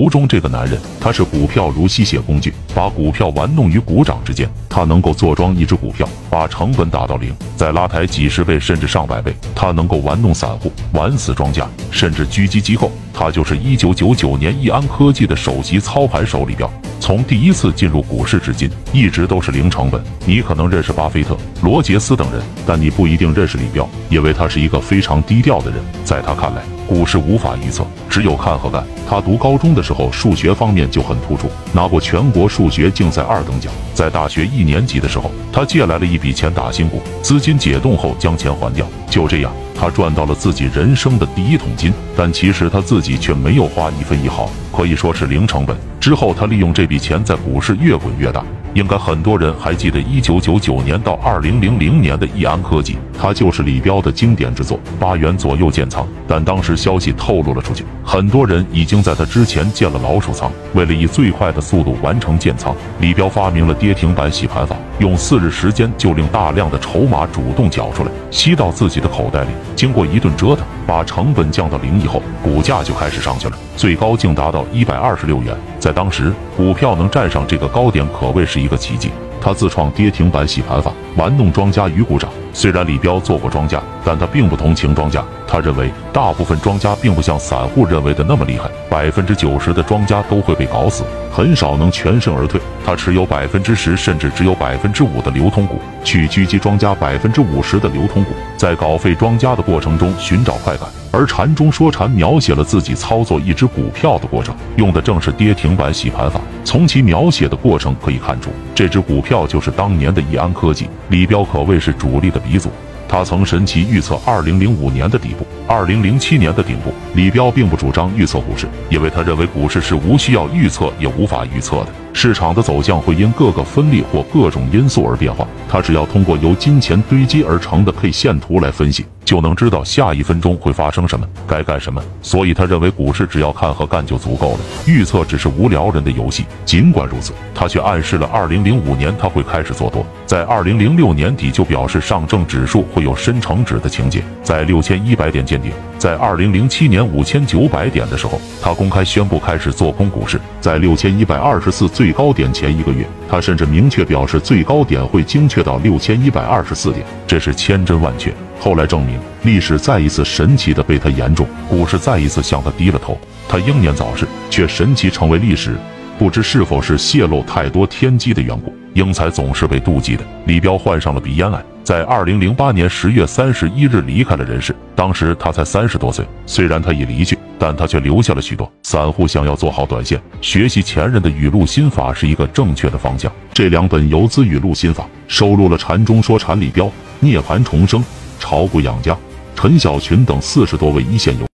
图中这个男人，他是股票如吸血工具，把股票玩弄于股掌之间。他能够坐庄一只股票，把成本打到零，再拉抬几十倍甚至上百倍。他能够玩弄散户，玩死庄家，甚至狙击机构。他就是一九九九年易安科技的首席操盘手李彪。从第一次进入股市至今，一直都是零成本。你可能认识巴菲特、罗杰斯等人，但你不一定认识李彪，因为他是一个非常低调的人。在他看来，股市无法预测，只有看和干。他读高中的时候，数学方面就很突出，拿过全国数学竞赛二等奖。在大学一年级的时候，他借来了一笔钱打新股，资金解冻后将钱还掉。就这样，他赚到了自己人生的第一桶金。但其实他自己却没有花一分一毫，可以说是零成本。之后，他利用这笔钱在股市越滚越大。应该很多人还记得一九九九年到二零零零年的易安科技，它就是李彪的经典之作，八元左右建仓。但当时消息透露了出去，很多人已经在他之前建了老鼠仓。为了以最快的速度完成建仓，李彪发明了跌停板洗盘法，用四日时间就令大量的筹码主动缴出来，吸到自己的口袋里。经过一顿折腾，把成本降到零以后，股价就开始上去了，最高竟达到一百二十六元。在当时，股票能站上这个高点，可谓是。一个奇迹，他自创跌停板洗盘法，玩弄庄家与股掌。虽然李彪做过庄家，但他并不同情庄家。他认为，大部分庄家并不像散户认为的那么厉害，百分之九十的庄家都会被搞死，很少能全身而退。他持有百分之十甚至只有百分之五的流通股，去狙击庄家百分之五十的流通股，在搞废庄家的过程中寻找快感。而禅中说禅描写了自己操作一只股票的过程，用的正是跌停板洗盘法。从其描写的过程可以看出，这只股票就是当年的易安科技。李彪可谓是主力的鼻祖。他曾神奇预测二零零五年的底部，二零零七年的顶部。李彪并不主张预测股市，因为他认为股市是无需要预测也无法预测的。市场的走向会因各个分力或各种因素而变化。他只要通过由金钱堆积而成的 K 线图来分析，就能知道下一分钟会发生什么，该干什么。所以他认为股市只要看和干就足够了，预测只是无聊人的游戏。尽管如此，他却暗示了二零零五年他会开始做多，在二零零六年底就表示上证指数会。有深成指的情节，在六千一百点见顶。在二零零七年五千九百点的时候，他公开宣布开始做空股市。在六千一百二十四最高点前一个月，他甚至明确表示最高点会精确到六千一百二十四点，这是千真万确。后来证明，历史再一次神奇的被他言中，股市再一次向他低了头。他英年早逝，却神奇成为历史。不知是否是泄露太多天机的缘故，英才总是被妒忌的。李彪患上了鼻咽癌，在二零零八年十月三十一日离开了人世。当时他才三十多岁，虽然他已离去，但他却留下了许多。散户想要做好短线，学习前人的语录心法是一个正确的方向。这两本游资语录心法收录了禅中说禅李彪、涅槃重生、炒股养家、陈小群等四十多位一线游。